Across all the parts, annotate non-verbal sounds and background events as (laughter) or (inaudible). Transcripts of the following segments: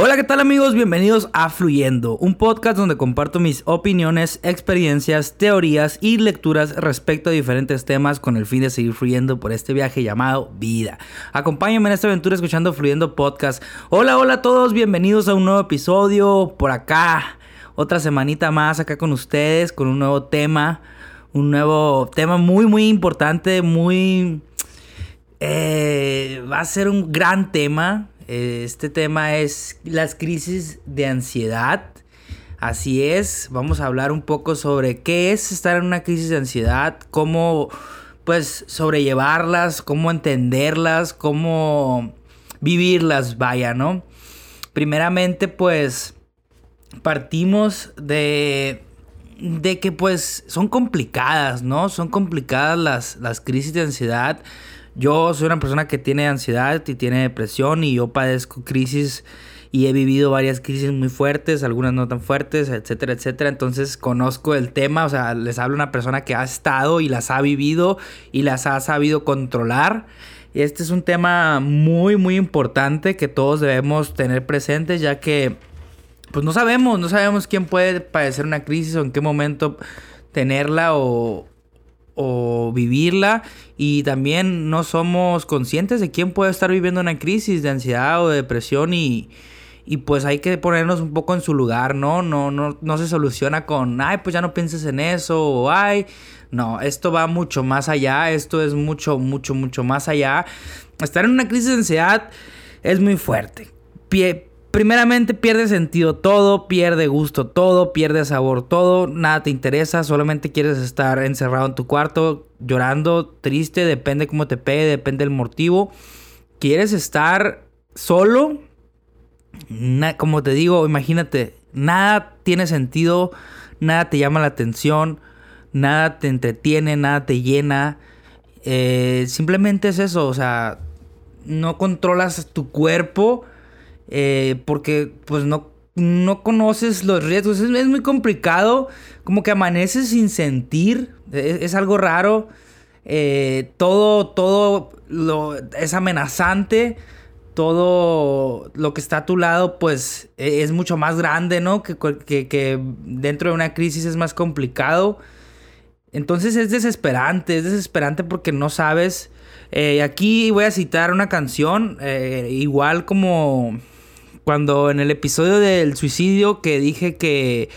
Hola, ¿qué tal amigos? Bienvenidos a Fluyendo, un podcast donde comparto mis opiniones, experiencias, teorías y lecturas respecto a diferentes temas con el fin de seguir fluyendo por este viaje llamado vida. Acompáñenme en esta aventura escuchando Fluyendo Podcast. Hola, hola a todos, bienvenidos a un nuevo episodio por acá. Otra semanita más acá con ustedes con un nuevo tema, un nuevo tema muy, muy importante, muy... Eh, va a ser un gran tema este tema es las crisis de ansiedad. Así es, vamos a hablar un poco sobre qué es estar en una crisis de ansiedad, cómo pues sobrellevarlas, cómo entenderlas, cómo vivirlas, vaya, ¿no? Primeramente pues partimos de de que pues son complicadas, ¿no? Son complicadas las, las crisis de ansiedad. Yo soy una persona que tiene ansiedad y tiene depresión y yo padezco crisis y he vivido varias crisis muy fuertes, algunas no tan fuertes, etcétera, etcétera. Entonces conozco el tema, o sea, les hablo una persona que ha estado y las ha vivido y las ha sabido controlar. Este es un tema muy, muy importante que todos debemos tener presentes ya que, pues no sabemos, no sabemos quién puede padecer una crisis o en qué momento tenerla o, o vivirla y también no somos conscientes de quién puede estar viviendo una crisis de ansiedad o de depresión y, y pues hay que ponernos un poco en su lugar, ¿no? No, no, no se soluciona con, ay, pues ya no pienses en eso o ay, no, esto va mucho más allá, esto es mucho, mucho, mucho más allá. Estar en una crisis de ansiedad es muy fuerte. Pie, primeramente pierde sentido todo, pierde gusto todo, pierde sabor todo, nada te interesa, solamente quieres estar encerrado en tu cuarto llorando, triste, depende cómo te pegue, depende del motivo. Quieres estar solo, como te digo, imagínate, nada tiene sentido, nada te llama la atención, nada te entretiene, nada te llena. Eh, simplemente es eso, o sea, no controlas tu cuerpo eh, porque pues no, no conoces los riesgos. Es, muy complicado, como que amaneces sin sentir, es, algo raro. Eh, todo, todo lo, es amenazante. Todo lo que está a tu lado, pues e, es mucho más grande, ¿no? Que, que, dentro de una crisis es más complicado. Entonces es desesperante, es desesperante porque no sabes. Eh, aquí voy a citar una canción, igual como cuando en el episodio del suicidio que dije que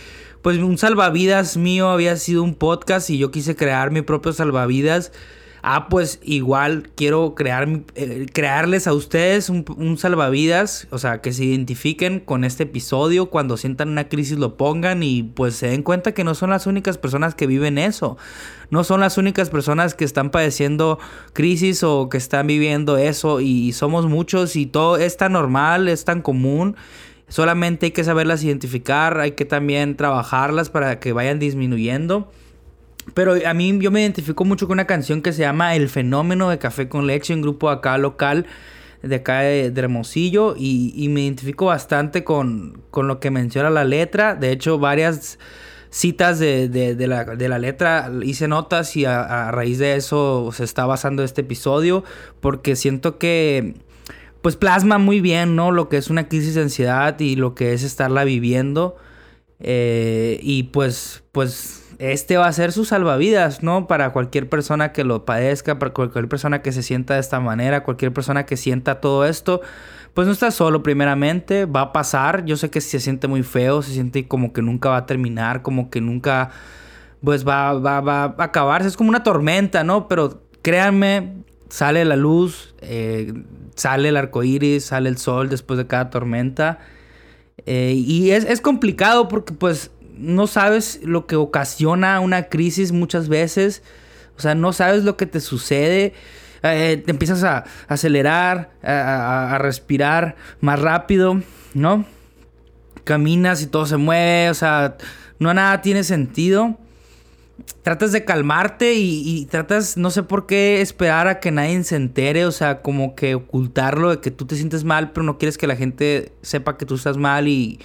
pues un salvavidas mío había sido un podcast y yo quise crear mi propio salvavidas ah, pues igual quiero crear, eh, crearles a ustedes un, salvavidas, o sea, que se identifiquen con este episodio, cuando sientan una crisis lo pongan y pues se den cuenta que no son las únicas personas que viven eso, no son las únicas personas que están padeciendo crisis o que están viviendo eso y somos muchos y todo es tan normal, es tan común. Solamente hay que saberlas identificar, hay que también trabajarlas para que vayan disminuyendo. Pero a mí yo me identifico mucho con una canción que se llama El Fenómeno de Café con Leche, un grupo acá local de acá de, Hermosillo y, me identifico bastante con, lo que menciona la letra. De hecho, varias citas de, la, letra hice notas y a, a, raíz de eso se está basando este episodio porque siento que pues plasma muy bien, ¿no? Lo que es una crisis de ansiedad y lo que es estarla viviendo. Eh, y pues, pues este va a ser su salvavidas, ¿no? Para cualquier persona que lo padezca, para cualquier persona que se sienta de esta manera, cualquier persona que sienta todo esto, pues no está solo primeramente, va a pasar, yo sé que se siente muy feo, se siente como que nunca va a terminar, como que nunca, pues va, va, va a acabarse, es como una tormenta, ¿no? Pero créanme, sale la luz, eh, sale el arco iris, sale el sol después de cada tormenta. Eh, y es, es complicado porque pues no sabes lo que ocasiona una crisis muchas veces. O sea, no sabes lo que te sucede. Eh, te empiezas a, acelerar, a, respirar más rápido, ¿no? Caminas y todo se mueve, o sea, no nada tiene sentido. Tratas de calmarte y, y, tratas, no sé por qué, esperar a que nadie se entere, o sea, como que ocultarlo de que tú te sientes mal, pero no quieres que la gente sepa que tú estás mal y,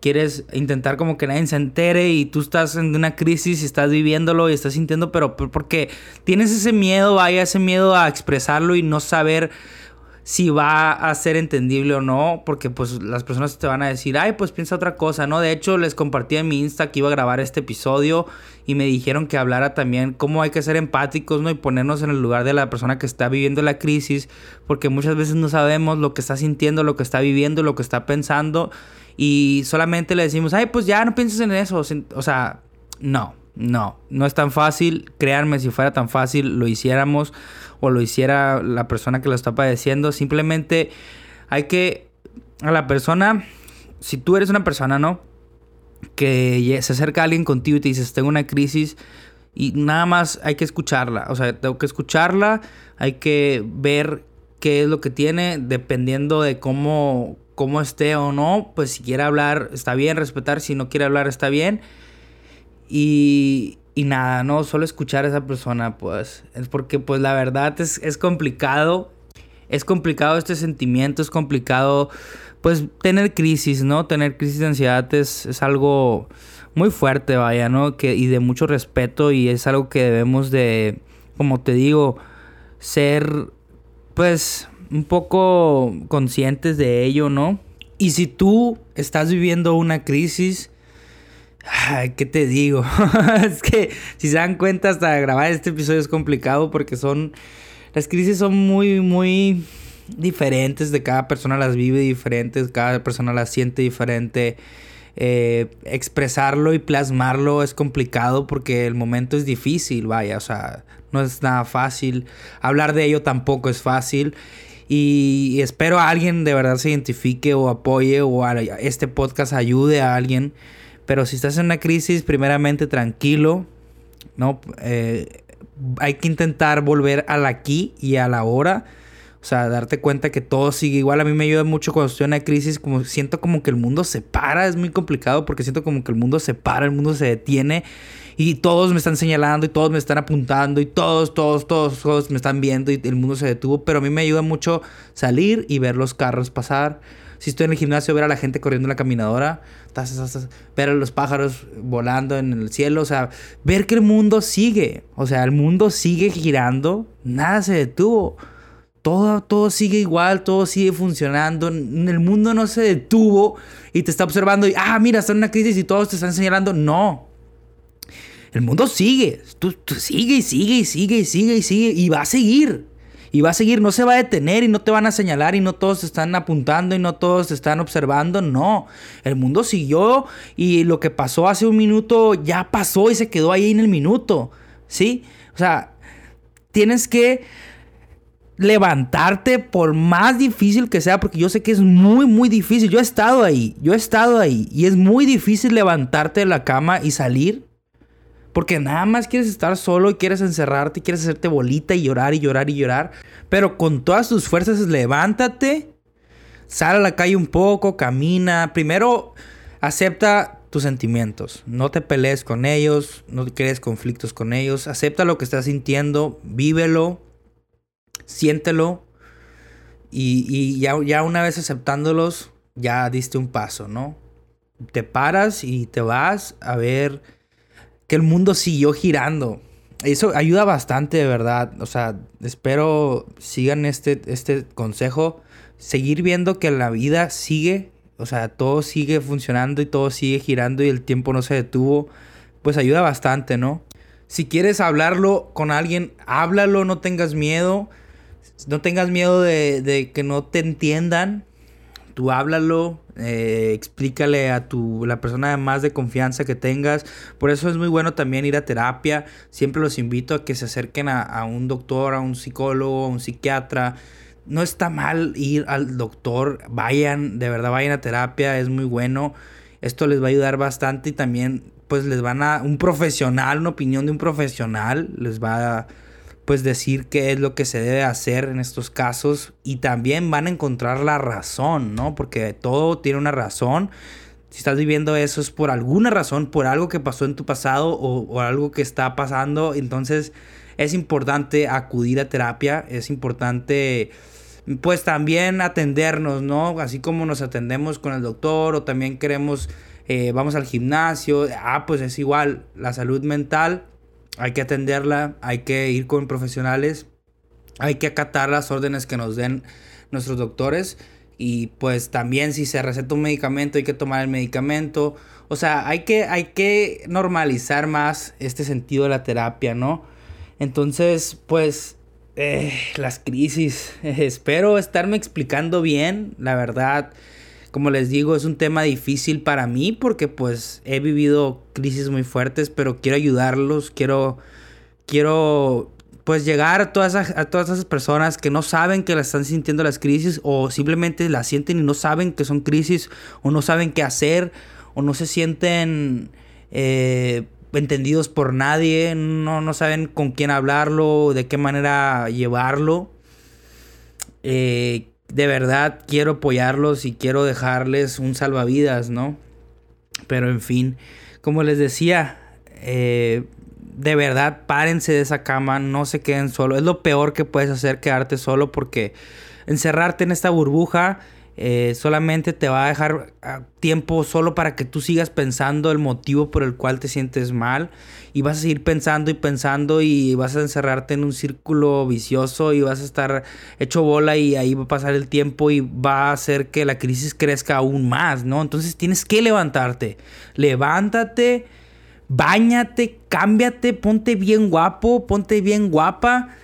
quieres intentar como que nadie se entere y tú estás en una crisis y estás viviéndolo y estás sintiendo, pero porque tienes ese miedo, vaya, ese miedo a expresarlo y no saber si va a ser entendible o no, porque pues las personas te van a decir, ay, pues piensa otra cosa, ¿no? De hecho, les compartí en mi Insta que iba a grabar este episodio y me dijeron que hablara también cómo hay que ser empáticos, ¿no? Y ponernos en el lugar de la persona que está viviendo la crisis, porque muchas veces no sabemos lo que está sintiendo, lo que está viviendo, lo que está pensando y solamente le decimos, ay, pues ya no pienses en eso, o sea, no. No, no es tan fácil. Créanme, si fuera tan fácil, lo hiciéramos o lo hiciera la persona que lo está padeciendo. Simplemente hay que a la persona, si tú eres una persona, ¿no? Que se acerca a alguien contigo y te dices, tengo una crisis y nada más hay que escucharla. O sea, tengo que escucharla, hay que ver qué es lo que tiene, dependiendo de cómo, cómo esté o no. Pues si quiere hablar, está bien, respetar. Si no quiere hablar, está bien. Y, y nada, no, solo escuchar a esa persona, pues, es porque pues la verdad es, es complicado, es complicado este sentimiento, es complicado pues tener crisis, ¿no? Tener crisis de ansiedad es, es algo muy fuerte, vaya, ¿no? Que, y de mucho respeto y es algo que debemos de, como te digo, ser pues un poco conscientes de ello, ¿no? Y si tú estás viviendo una crisis, ¿qué te digo? (laughs) es que si se dan cuenta hasta grabar este episodio es complicado porque son... Las crisis son muy, muy diferentes, de cada persona las vive diferentes, cada persona las siente diferente. Eh, expresarlo y plasmarlo es complicado porque el momento es difícil, vaya, o sea, no es nada fácil. Hablar de ello tampoco es fácil. Y espero a alguien de verdad se identifique o apoye o a este podcast ayude a alguien pero si estás en una crisis, primeramente tranquilo, ¿no? Eh, hay que intentar volver al aquí y a la ahora. O sea, darte cuenta que todo sigue igual. A mí me ayuda mucho cuando estoy en una crisis, como siento como que el mundo se para. Es muy complicado porque siento como que el mundo se para, el mundo se detiene. Y todos me están señalando y todos me están apuntando y todos, todos, todos, todos me están viendo y el mundo se detuvo. Pero a mí me ayuda mucho salir y ver los carros pasar si estoy en el gimnasio, ver a la gente corriendo en la caminadora, ver a los pájaros volando en el cielo, o sea, ver que el mundo sigue, o sea, el mundo sigue girando, nada se detuvo. Todo, todo sigue igual, todo sigue funcionando. El mundo no se detuvo y te está observando y, ah, mira, está en una crisis y todos te están señalando. No. El mundo sigue. Tú, tú sigue y sigue y sigue y sigue y sigue y va a seguir y va a seguir, no se va a detener y no te van a señalar y no todos están apuntando y no todos están observando, no, el mundo siguió y lo que pasó hace un minuto ya pasó y se quedó ahí en el minuto, ¿sí? O sea, tienes que levantarte por más difícil que sea, porque yo sé que es muy, muy difícil. Yo he estado ahí, yo he estado ahí y es muy difícil levantarte de la cama y salir porque nada más quieres estar solo y quieres encerrarte y quieres hacerte bolita y llorar y llorar y llorar. Pero con todas tus fuerzas levántate, sal a la calle un poco, camina. Primero acepta tus sentimientos. No te pelees con ellos, no crees conflictos con ellos. Acepta lo que estás sintiendo, vívelo, siéntelo. Y, y ya, ya una vez aceptándolos, ya diste un paso, ¿no? Te paras y te vas a ver que el mundo siguió girando. Eso ayuda bastante, de verdad. O sea, espero sigan este, este consejo. Seguir viendo que la vida sigue. O sea, todo sigue funcionando y todo sigue girando y el tiempo no se detuvo. Pues ayuda bastante, ¿no? Si quieres hablarlo con alguien, háblalo, no tengas miedo. No tengas miedo de, de que no te entiendan tú háblalo, eh, explícale a tu, la persona más de confianza que tengas. Por eso es muy bueno también ir a terapia. Siempre los invito a que se acerquen a, un doctor, a un psicólogo, a un psiquiatra. No está mal ir al doctor, vayan, de verdad vayan a terapia, es muy bueno. Esto les va a ayudar bastante y también pues les van a, un profesional, una opinión de un profesional, les va a pues decir qué es lo que se debe hacer en estos casos y también van a encontrar la razón, ¿no? Porque todo tiene una razón. Si estás viviendo eso es por alguna razón, por algo que pasó en tu pasado o, algo que está pasando. Entonces es importante acudir a terapia, es importante pues también atendernos, ¿no? Así como nos atendemos con el doctor o también queremos, eh, vamos al gimnasio, ah, pues es igual, la salud mental hay que atenderla, hay que ir con profesionales, hay que acatar las órdenes que nos den nuestros doctores. Y pues también si se receta un medicamento hay que tomar el medicamento. O sea, hay que, hay que normalizar más este sentido de la terapia, ¿no? Entonces, pues, eh, las crisis. (laughs) espero estarme explicando bien, la verdad. Como les digo, es un tema difícil para mí porque pues he vivido crisis muy fuertes, pero quiero ayudarlos, quiero, quiero pues llegar a todas, esas, a todas esas personas que no saben que la están sintiendo las crisis o simplemente las sienten y no saben que son crisis o no saben qué hacer o no se sienten eh, entendidos por nadie, no, no saben con quién hablarlo, de qué manera llevarlo. Eh, de verdad quiero apoyarlos y quiero dejarles un salvavidas, ¿no? Pero en fin, como les decía, eh, de verdad párense de esa cama, no se queden solo. Es lo peor que puedes hacer, quedarte solo, porque encerrarte en esta burbuja eh, solamente te va a dejar ah, tiempo solo para que tú sigas pensando el motivo por el cual te sientes mal y vas a seguir pensando y pensando y vas a encerrarte en un círculo vicioso y vas a estar hecho bola y ahí va a pasar el tiempo y va a hacer que la crisis crezca aún más, ¿no? Entonces tienes que levantarte, levántate, bañate, cámbiate, ponte bien guapo, ponte bien guapa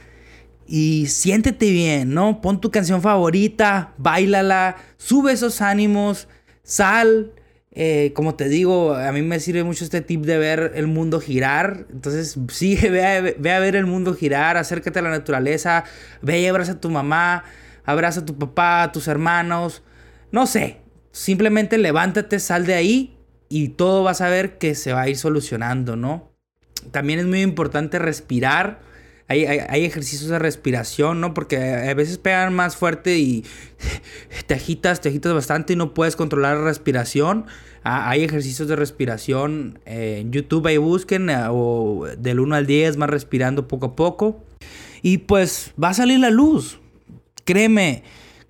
y siéntete bien, ¿no? Pon tu canción favorita, bailala, sube esos ánimos, sal. Eh, como te digo, a mí me sirve mucho este tip de ver el mundo girar. Entonces, sí, (laughs) ve a, ve a ver el mundo girar, acércate a la naturaleza, ve y abraza a tu mamá, abraza a tu papá, a tus hermanos. No sé, simplemente levántate, sal de ahí y todo vas a ver que se va a ir solucionando, ¿no? También es muy importante respirar hay, ejercicios de respiración, ¿no? Porque a veces pegan más fuerte y (laughs) te agitas, te agitas bastante y no puedes controlar la respiración. Ah, hay ejercicios de respiración en YouTube, ahí busquen, eh, o del 1 al 10, más respirando poco a poco. Y pues va a salir la luz. Créeme,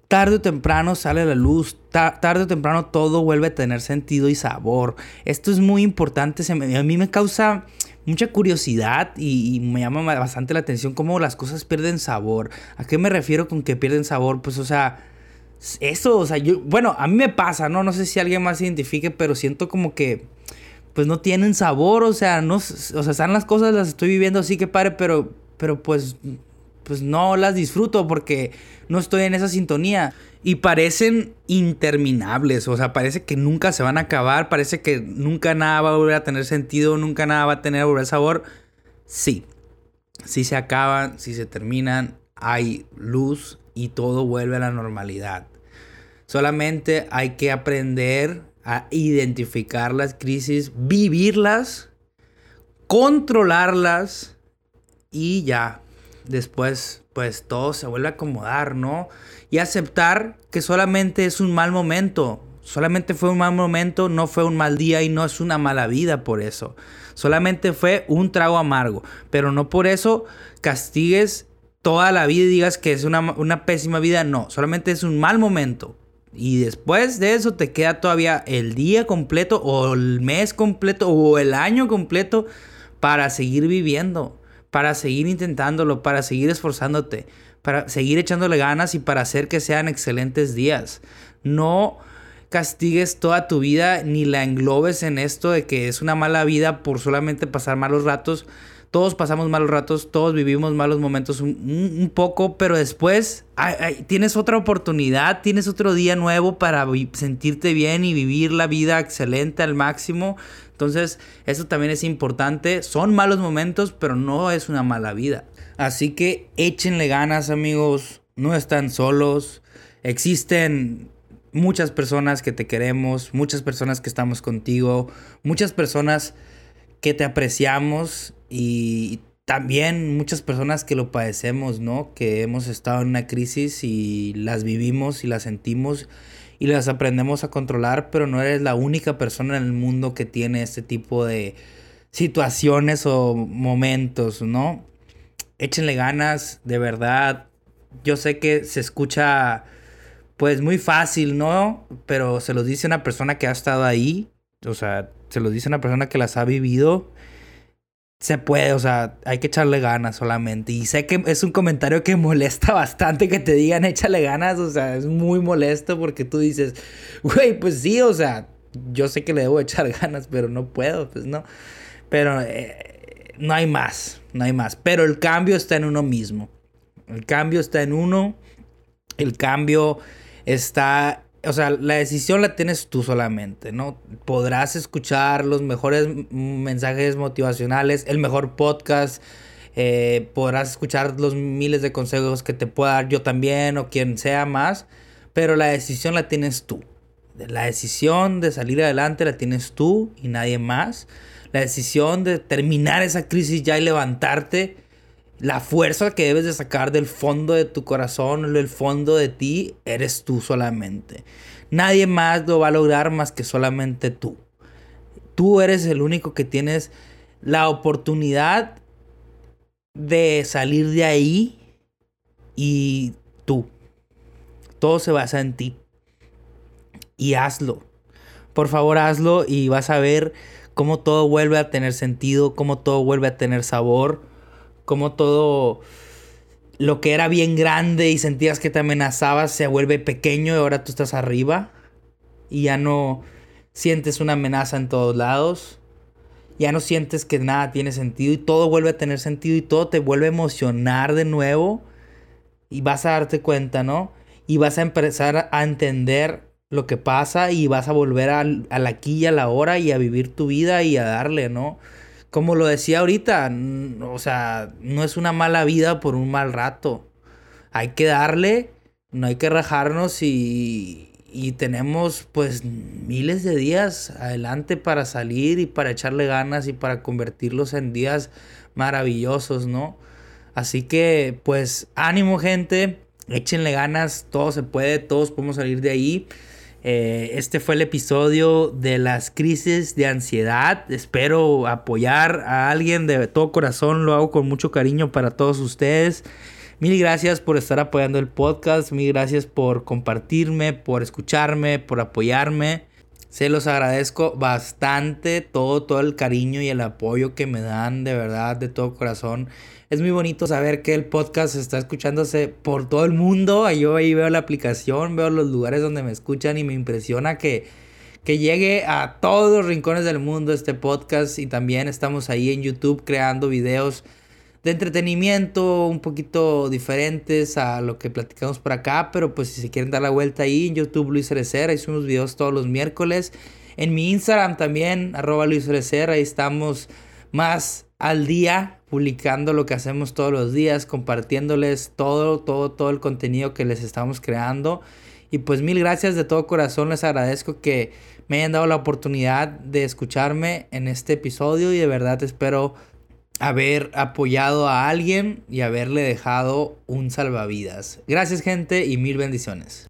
tarde o temprano sale la luz, tarde o temprano todo vuelve a tener sentido y sabor. Esto es muy importante, a mí me causa mucha curiosidad y, me llama bastante la atención cómo las cosas pierden sabor. ¿A qué me refiero con que pierden sabor? Pues, o sea, eso, o sea, yo, bueno, a mí me pasa, ¿no? No sé si alguien más se identifique, pero siento como que, pues no tienen sabor, o sea, no, o sea, están las cosas, las estoy viviendo así que pare, pero, pero pues, pues no las disfruto porque no estoy en esa sintonía. Y parecen interminables, o sea, parece que nunca se van a acabar, parece que nunca nada va a volver a tener sentido, nunca nada va a tener volver sabor. Sí, sí se acaban, sí se terminan, hay luz y todo vuelve a la normalidad. Solamente hay que aprender a identificar las crisis, vivirlas, controlarlas y ya, después pues todo se vuelve a acomodar, ¿no? Y aceptar que solamente es un mal momento, solamente fue un mal momento, no fue un mal día y no es una mala vida por eso. Solamente fue un trago amargo, pero no por eso castigues toda la vida y digas que es una, una pésima vida, no, solamente es un mal momento. Y después de eso te queda todavía el día completo o el mes completo o el año completo para seguir viviendo para seguir intentándolo, para seguir esforzándote, para seguir echándole ganas y para hacer que sean excelentes días. No castigues toda tu vida ni la englobes en esto de que es una mala vida por solamente pasar malos ratos. Todos pasamos malos ratos, todos vivimos malos momentos un, poco, pero después tienes otra oportunidad, tienes otro día nuevo para sentirte bien y vivir la vida excelente al máximo entonces, eso también es importante. Son malos momentos, pero no es una mala vida. Así que échenle ganas, amigos. No están solos. Existen muchas personas que te queremos, muchas personas que estamos contigo, muchas personas que te apreciamos y también muchas personas que lo padecemos, ¿no? Que hemos estado en una crisis y las vivimos y las sentimos y las aprendemos a controlar, pero no eres la única persona en el mundo que tiene este tipo de situaciones o momentos, ¿no? Échenle ganas, de verdad. Yo sé que se escucha pues muy fácil, ¿no? Pero se lo dice una persona que ha estado ahí, o sea, se lo dice una persona que las ha vivido se puede, o sea, hay que echarle ganas solamente. Y sé que es un comentario que (laughs) molesta bastante que te digan échale ganas, o sea, es muy molesto porque tú dices, güey, pues sí, o sea, yo sé que le debo echar (laughs) ganas, pero no puedo, pues no. Pero eh, no hay más, no hay más. Pero el cambio está en uno mismo. El cambio está en uno. El cambio está o sea, la decisión la tienes tú solamente, ¿no? Podrás escuchar los mejores mensajes motivacionales, el mejor podcast, eh, podrás escuchar los miles de consejos que te pueda dar yo también o quien sea más, pero la decisión la tienes tú. La decisión de salir adelante la tienes tú y nadie más. La decisión de terminar esa crisis ya y levantarte la fuerza que debes de sacar del fondo de tu corazón, del fondo de ti, eres tú solamente. Nadie más lo va a lograr más que solamente tú. Tú eres el único que tienes la oportunidad de salir de ahí y tú. Todo se basa en ti. Y hazlo. Por favor, hazlo y vas a ver cómo todo vuelve a tener sentido, cómo todo vuelve a tener sabor como todo lo que era bien grande y sentías que te amenazaba se vuelve pequeño y ahora tú estás arriba y ya no sientes una amenaza en todos lados. Ya no sientes que nada tiene sentido y todo vuelve a tener sentido y todo te vuelve a emocionar de nuevo y vas a darte cuenta, ¿no? Y vas a empezar a entender lo que pasa y vas a volver al, al aquí y a la hora y a vivir tu vida y a darle, ¿no? Como lo decía ahorita, o sea, no es una mala vida por un mal rato. Hay que darle, no hay que rajarnos y, y tenemos pues miles de días adelante para salir y para echarle ganas y para convertirlos en días maravillosos, ¿no? Así que pues ánimo gente, échenle ganas, todo se puede, todos podemos salir de ahí. Eh, este fue el episodio de las crisis de ansiedad. Espero apoyar a alguien de todo corazón. Lo hago con mucho cariño para todos ustedes. Mil gracias por estar apoyando el podcast. Mil gracias por compartirme, por escucharme, por apoyarme. Se los agradezco bastante todo, todo el cariño y el apoyo que me dan de verdad, de todo corazón. Es muy bonito saber que el podcast está escuchándose por todo el mundo. Yo ahí veo la aplicación, veo los lugares donde me escuchan y me impresiona que, que llegue a todos los rincones del mundo este podcast. Y también estamos ahí en YouTube creando videos de entretenimiento un poquito diferentes a lo que platicamos por acá, pero pues si se quieren dar la vuelta ahí en YouTube Luis Cerecera, ahí subimos videos todos los miércoles. En mi Instagram también, arroba Luis Cerecera, ahí estamos más al día publicando lo que hacemos todos los días, compartiéndoles todo, todo, todo el contenido que les estamos creando. Y pues mil gracias de todo corazón, les agradezco que me hayan dado la oportunidad de escucharme en este episodio y de verdad espero haber apoyado a alguien y haberle dejado un salvavidas. Gracias gente y mil bendiciones.